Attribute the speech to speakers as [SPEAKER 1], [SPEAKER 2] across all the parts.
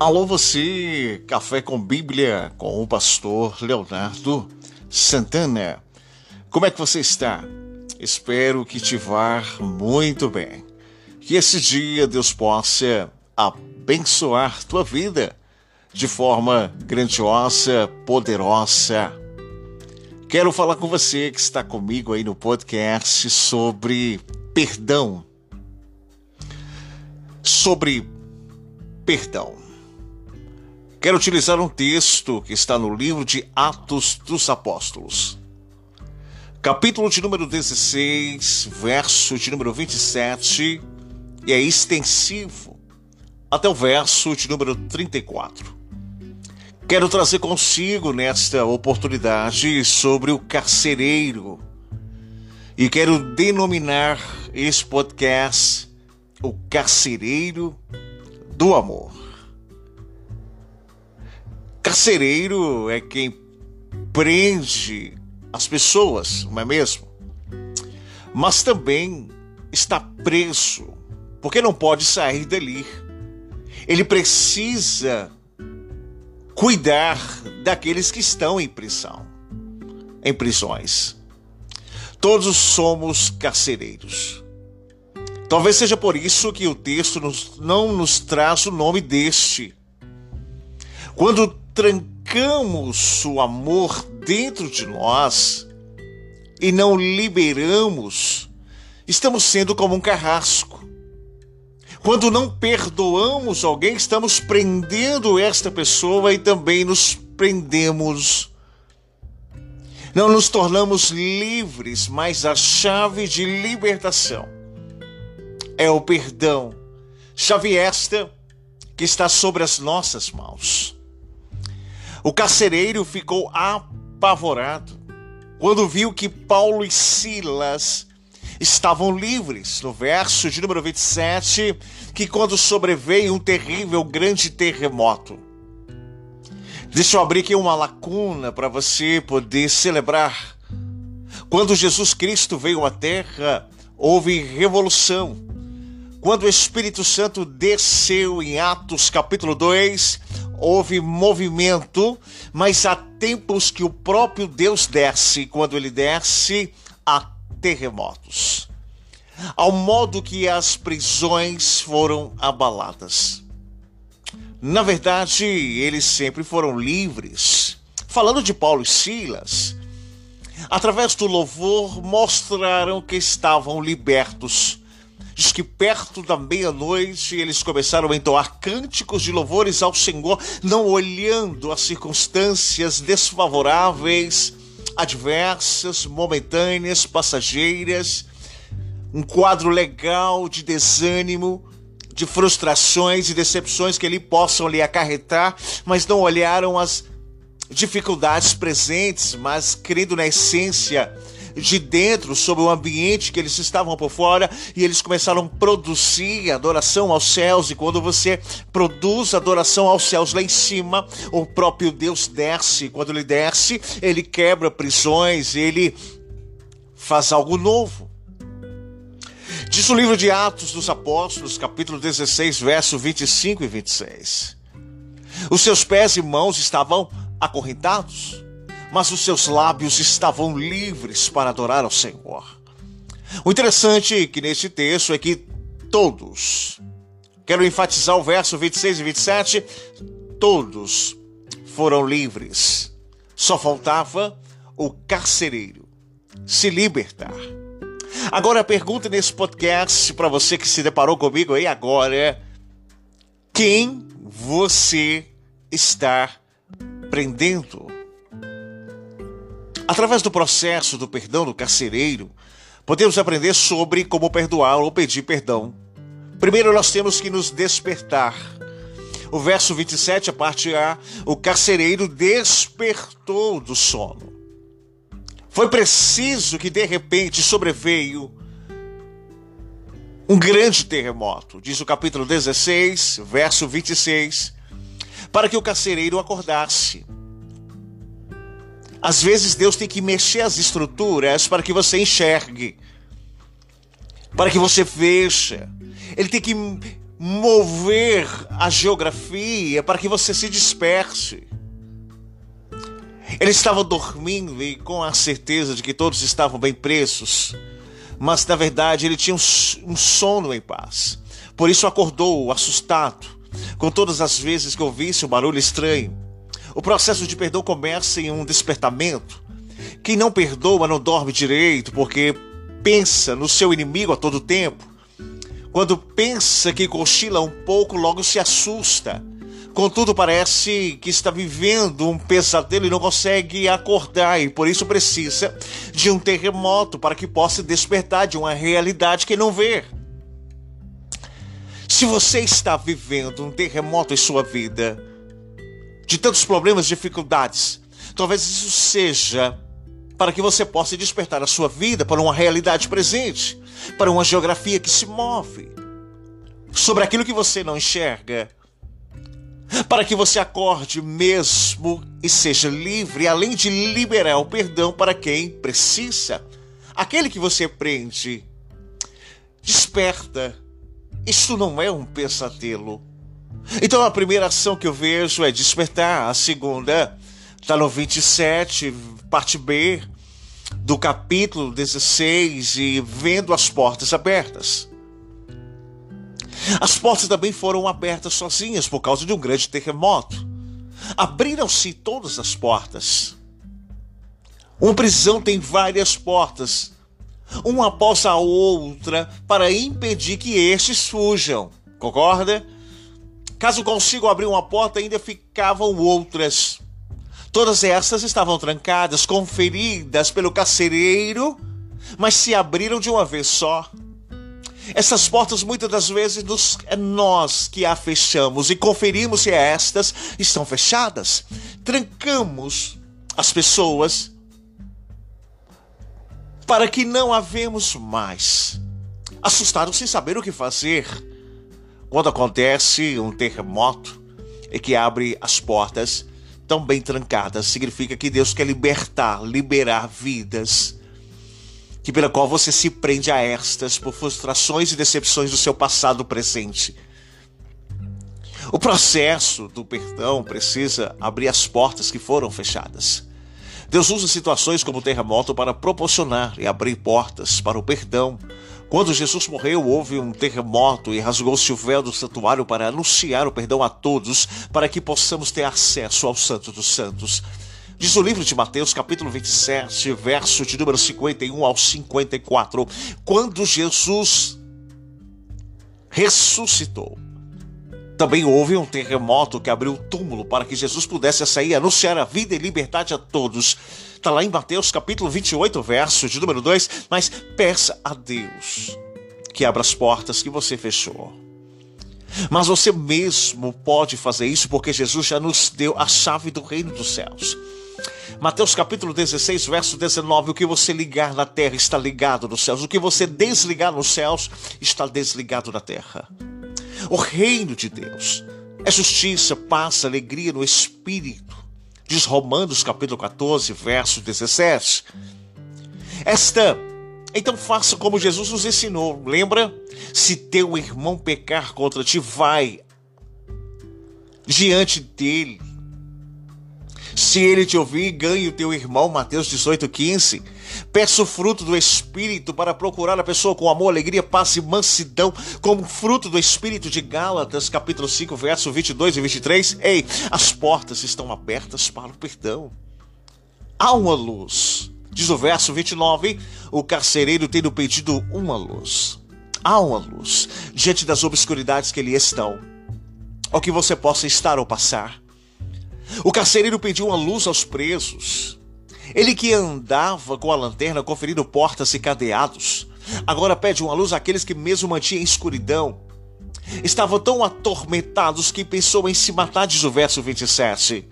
[SPEAKER 1] Alô você, Café com Bíblia com o pastor Leonardo Santana. Como é que você está? Espero que te vá muito bem. Que esse dia Deus possa abençoar tua vida de forma grandiosa, poderosa. Quero falar com você que está comigo aí no podcast sobre perdão. Sobre perdão. Quero utilizar um texto que está no livro de Atos dos Apóstolos. Capítulo de número 16, verso de número 27, e é extensivo até o verso de número 34. Quero trazer consigo nesta oportunidade sobre o carcereiro e quero denominar esse podcast o carcereiro do amor. Carcereiro é quem prende as pessoas, não é mesmo? Mas também está preso, porque não pode sair dali. Ele precisa cuidar daqueles que estão em prisão, em prisões. Todos somos carcereiros. Talvez seja por isso que o texto nos, não nos traz o nome deste. Quando trancamos o amor dentro de nós e não liberamos, estamos sendo como um carrasco. Quando não perdoamos alguém, estamos prendendo esta pessoa e também nos prendemos. Não nos tornamos livres, mas a chave de libertação é o perdão. Chave esta que está sobre as nossas mãos. O carcereiro ficou apavorado quando viu que Paulo e Silas estavam livres. No verso de número 27, que quando sobreveio um terrível grande terremoto. Deixa eu abrir aqui uma lacuna para você poder celebrar. Quando Jesus Cristo veio à terra, houve revolução. Quando o Espírito Santo desceu em Atos capítulo 2, houve movimento, mas há tempos que o próprio Deus desce, quando ele desce, há terremotos. Ao modo que as prisões foram abaladas. Na verdade, eles sempre foram livres. Falando de Paulo e Silas, através do louvor mostraram que estavam libertos Diz que perto da meia-noite eles começaram a entoar cânticos de louvores ao Senhor, não olhando as circunstâncias desfavoráveis, adversas, momentâneas, passageiras, um quadro legal de desânimo, de frustrações e decepções que ele possam lhe acarretar, mas não olharam as dificuldades presentes, mas querido na essência, de dentro, sobre o ambiente que eles estavam por fora, e eles começaram a produzir adoração aos céus. E quando você produz adoração aos céus lá em cima, o próprio Deus desce. Quando ele desce, ele quebra prisões, ele faz algo novo. Diz o livro de Atos dos Apóstolos, capítulo 16, verso 25 e 26. Os seus pés e mãos estavam acorrentados mas os seus lábios estavam livres para adorar ao Senhor. O interessante que nesse texto é que todos, quero enfatizar o verso 26 e 27, todos foram livres. Só faltava o carcereiro se libertar. Agora a pergunta nesse podcast para você que se deparou comigo aí agora é: quem você está prendendo? Através do processo do perdão do carcereiro, podemos aprender sobre como perdoar ou pedir perdão. Primeiro, nós temos que nos despertar. O verso 27, a parte A, o carcereiro despertou do sono. Foi preciso que de repente sobreveio um grande terremoto, diz o capítulo 16, verso 26, para que o carcereiro acordasse. Às vezes Deus tem que mexer as estruturas para que você enxergue, para que você veja. Ele tem que mover a geografia para que você se disperse. Ele estava dormindo e com a certeza de que todos estavam bem presos, mas na verdade ele tinha um, sono em paz. Por isso acordou assustado, com todas as vezes que ouvisse um barulho estranho. O processo de perdão começa em um despertamento. Quem não perdoa não dorme direito, porque pensa no seu inimigo a todo tempo. Quando pensa que cochila um pouco, logo se assusta. Contudo, parece que está vivendo um pesadelo e não consegue acordar, e por isso precisa de um terremoto para que possa despertar de uma realidade que não vê. Se você está vivendo um terremoto em sua vida, de tantos problemas, dificuldades, talvez isso seja para que você possa despertar a sua vida para uma realidade presente, para uma geografia que se move, sobre aquilo que você não enxerga, para que você acorde mesmo e seja livre, além de liberar o perdão para quem precisa. Aquele que você prende, desperta. Isto não é um pesadelo. Então a primeira ação que eu vejo é despertar, a segunda está no 27, parte B, do capítulo 16, e vendo as portas abertas. As portas também foram abertas sozinhas por causa de um grande terremoto. Abriram-se todas as portas. Uma prisão tem várias portas, uma após a outra, para impedir que estes fujam. Concorda? Caso consigam abrir uma porta, ainda ficavam outras. Todas essas estavam trancadas, conferidas pelo carcereiro, mas se abriram de uma vez só. Essas portas muitas das vezes nos, é nós que a fechamos e conferimos se estas estão fechadas. Trancamos as pessoas para que não havemos mais. Assustados sem saber o que fazer. Quando acontece um terremoto e que abre as portas tão bem trancadas, significa que Deus quer libertar, liberar vidas que pela qual você se prende a estas por frustrações e decepções do seu passado presente. O processo do perdão precisa abrir as portas que foram fechadas. Deus usa situações como o terremoto para proporcionar e abrir portas para o perdão quando Jesus morreu, houve um terremoto e rasgou-se o véu do santuário para anunciar o perdão a todos, para que possamos ter acesso ao Santo dos Santos. Diz o livro de Mateus, capítulo 27, verso de número 51 ao 54. Quando Jesus ressuscitou, também houve um terremoto que abriu o túmulo para que Jesus pudesse sair e anunciar a vida e liberdade a todos. Está lá em Mateus capítulo 28, verso de número 2. Mas peça a Deus que abra as portas que você fechou. Mas você mesmo pode fazer isso porque Jesus já nos deu a chave do reino dos céus. Mateus capítulo 16, verso 19: O que você ligar na terra está ligado nos céus, o que você desligar nos céus está desligado na terra. O reino de Deus é justiça, paz, alegria no espírito Diz Romanos capítulo 14, verso 17. Esta, então faça como Jesus nos ensinou. Lembra? Se teu irmão pecar contra ti, vai diante dele se ele te ouvir, ganhe o teu irmão, Mateus 18, 15. Peça o fruto do Espírito para procurar a pessoa com amor, alegria, paz e mansidão, como fruto do Espírito de Gálatas, capítulo 5, verso 22 e 23. Ei, as portas estão abertas para o perdão. Há uma luz. Diz o verso 29, o carcereiro tendo pedido uma luz. Há uma luz diante das obscuridades que lhe estão. Ou que você possa estar ou passar. O carcereiro pediu uma luz aos presos. Ele que andava com a lanterna conferindo portas e cadeados, agora pede uma luz àqueles que mesmo mantinham escuridão. Estavam tão atormentados que pensou em se matar, diz o verso 27.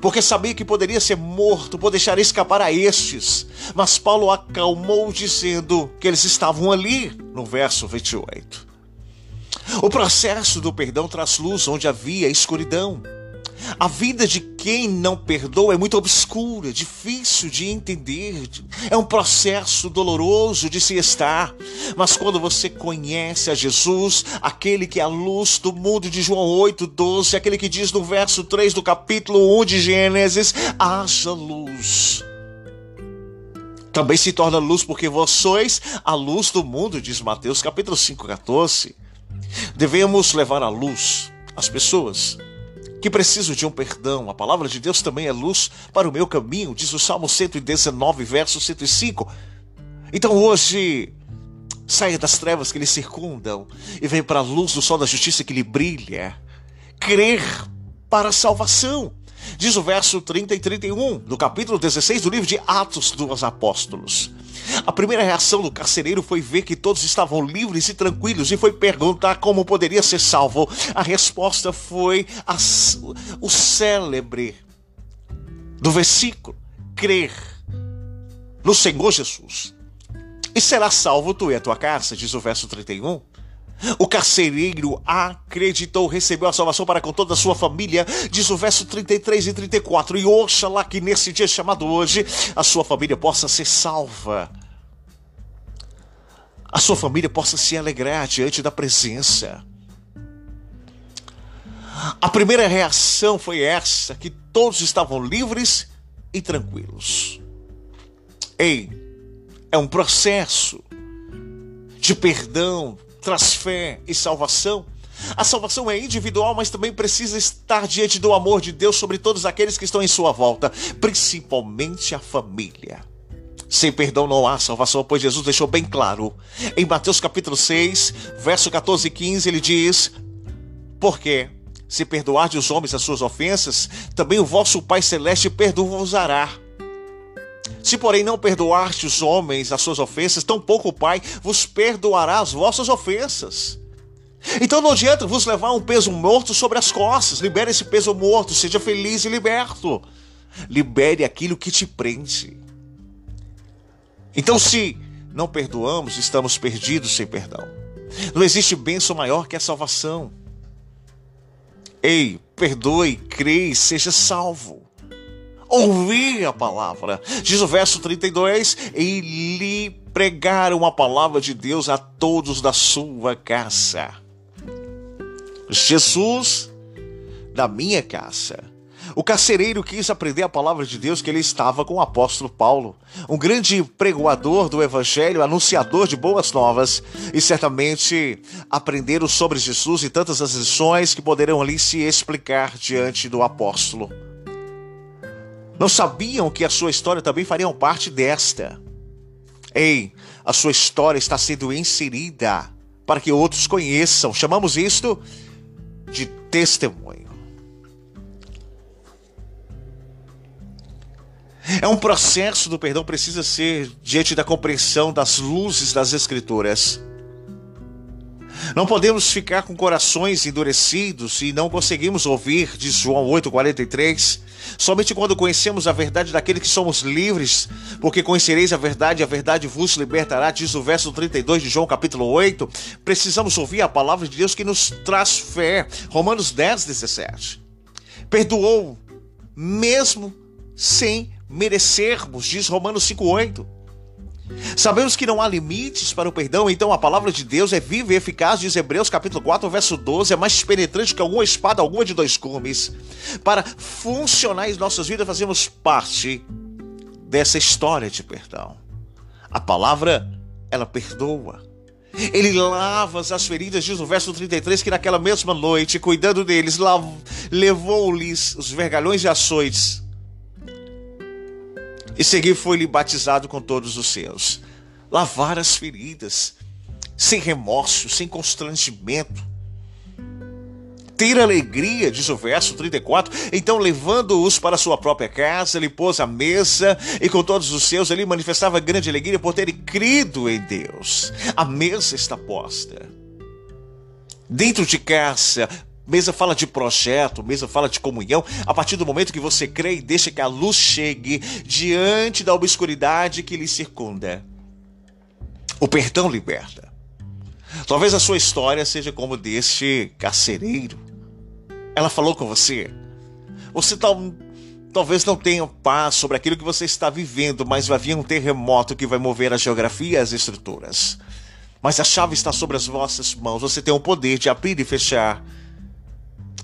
[SPEAKER 1] Porque sabia que poderia ser morto por deixar escapar a estes. Mas Paulo acalmou, dizendo que eles estavam ali, no verso 28. O processo do perdão traz luz onde havia escuridão. A vida de quem não perdoa é muito obscura, difícil de entender, é um processo doloroso de se estar. Mas quando você conhece a Jesus, aquele que é a luz do mundo de João 8:12, aquele que diz no verso 3 do capítulo 1 de Gênesis: haja luz. Também se torna luz porque vós sois a luz do mundo, diz Mateus capítulo 5:14. Devemos levar a luz às pessoas que preciso de um perdão. A palavra de Deus também é luz para o meu caminho, diz o Salmo 119, verso 105. Então hoje, saia das trevas que lhe circundam e venha para a luz do sol da justiça que lhe brilha. Crer para a salvação. Diz o verso 30 e 31 do capítulo 16 do livro de Atos dos Apóstolos. A primeira reação do carcereiro foi ver que todos estavam livres e tranquilos e foi perguntar como poderia ser salvo. A resposta foi a, o célebre do versículo: crer no Senhor Jesus. E será salvo tu e a tua casa, diz o verso 31. O carcereiro acreditou, recebeu a salvação para com toda a sua família, diz o verso 33 e 34. E oxalá que nesse dia chamado hoje, a sua família possa ser salva. A sua família possa se alegrar diante da presença. A primeira reação foi essa: que todos estavam livres e tranquilos. Ei, é um processo de perdão, traz fé e salvação. A salvação é individual, mas também precisa estar diante do amor de Deus sobre todos aqueles que estão em sua volta, principalmente a família. Sem perdão não há salvação, pois Jesus deixou bem claro. Em Mateus capítulo 6, verso 14 e 15, ele diz: Porque se perdoar os homens as suas ofensas, também o vosso Pai celeste perdoa-vos-ará. Se, porém, não perdoaste os homens as suas ofensas, tampouco o Pai vos perdoará as vossas ofensas. Então não adianta vos levar um peso morto sobre as costas. Libere esse peso morto, seja feliz e liberto. Libere aquilo que te prende. Então, se não perdoamos, estamos perdidos sem perdão. Não existe bênção maior que a salvação. Ei, perdoe, creia, seja salvo ouvir a palavra. Diz o verso 32: E lhe pregaram a palavra de Deus a todos da sua casa. Jesus da minha casa. O carcereiro quis aprender a palavra de Deus que ele estava com o apóstolo Paulo, um grande pregoador do evangelho, anunciador de boas novas, e certamente aprenderam sobre Jesus e tantas as lições que poderão ali se explicar diante do apóstolo. Não sabiam que a sua história também faria parte desta. Ei, a sua história está sendo inserida para que outros conheçam. Chamamos isto de testemunho. É um processo do perdão precisa ser diante da compreensão das luzes das escrituras. Não podemos ficar com corações endurecidos e não conseguimos ouvir, diz João 8,43. Somente quando conhecemos a verdade daquele que somos livres, porque conhecereis a verdade a verdade vos libertará, diz o verso 32 de João capítulo 8. Precisamos ouvir a palavra de Deus que nos traz fé. Romanos 10, 17. Perdoou, mesmo sem merecermos, diz Romanos 5,8. Sabemos que não há limites para o perdão, então a palavra de Deus é viva e eficaz, diz Hebreus capítulo 4, verso 12, é mais penetrante que alguma espada, alguma de dois cumes. Para funcionar em nossas vidas, fazemos parte dessa história de perdão. A palavra, ela perdoa. Ele lava as feridas, diz o verso 33, que naquela mesma noite, cuidando deles, levou-lhes os vergalhões e açoites e seguir foi-lhe batizado com todos os seus. Lavar as feridas, sem remorso, sem constrangimento. Ter alegria, diz o verso 34. Então, levando-os para sua própria casa, ele pôs a mesa e com todos os seus ele manifestava grande alegria por terem crido em Deus. A mesa está posta. Dentro de casa, Mesa fala de projeto, mesa fala de comunhão. A partir do momento que você crê e deixa que a luz chegue diante da obscuridade que lhe circunda. O perdão liberta. Talvez a sua história seja como deste carcereiro. Ela falou com você. Você tal, talvez não tenha paz sobre aquilo que você está vivendo, mas vai vir um terremoto que vai mover a geografia e as estruturas. Mas a chave está sobre as vossas mãos. Você tem o poder de abrir e fechar,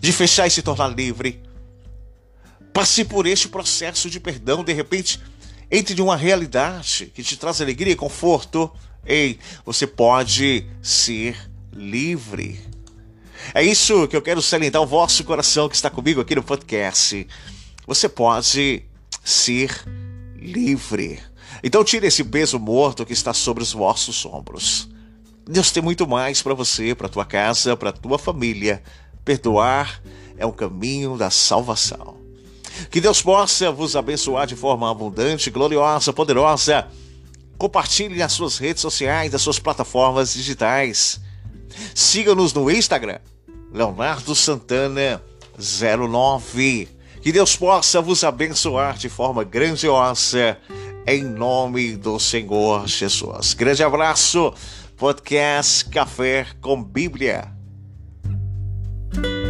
[SPEAKER 1] de fechar e se tornar livre. Passe por este processo de perdão, de repente, entre de uma realidade que te traz alegria e conforto. Ei, você pode ser livre. É isso que eu quero salientar o vosso coração que está comigo aqui no podcast. Você pode ser livre. Então tire esse peso morto que está sobre os vossos ombros. Deus tem muito mais para você, para tua casa, para tua família. Perdoar é o caminho da salvação. Que Deus possa vos abençoar de forma abundante, gloriosa, poderosa. Compartilhe nas suas redes sociais, nas suas plataformas digitais. Siga-nos no Instagram, Leonardo Santana 09. Que Deus possa vos abençoar de forma grandiosa, em nome do Senhor Jesus. Grande abraço podcast Café com Bíblia. Thank you.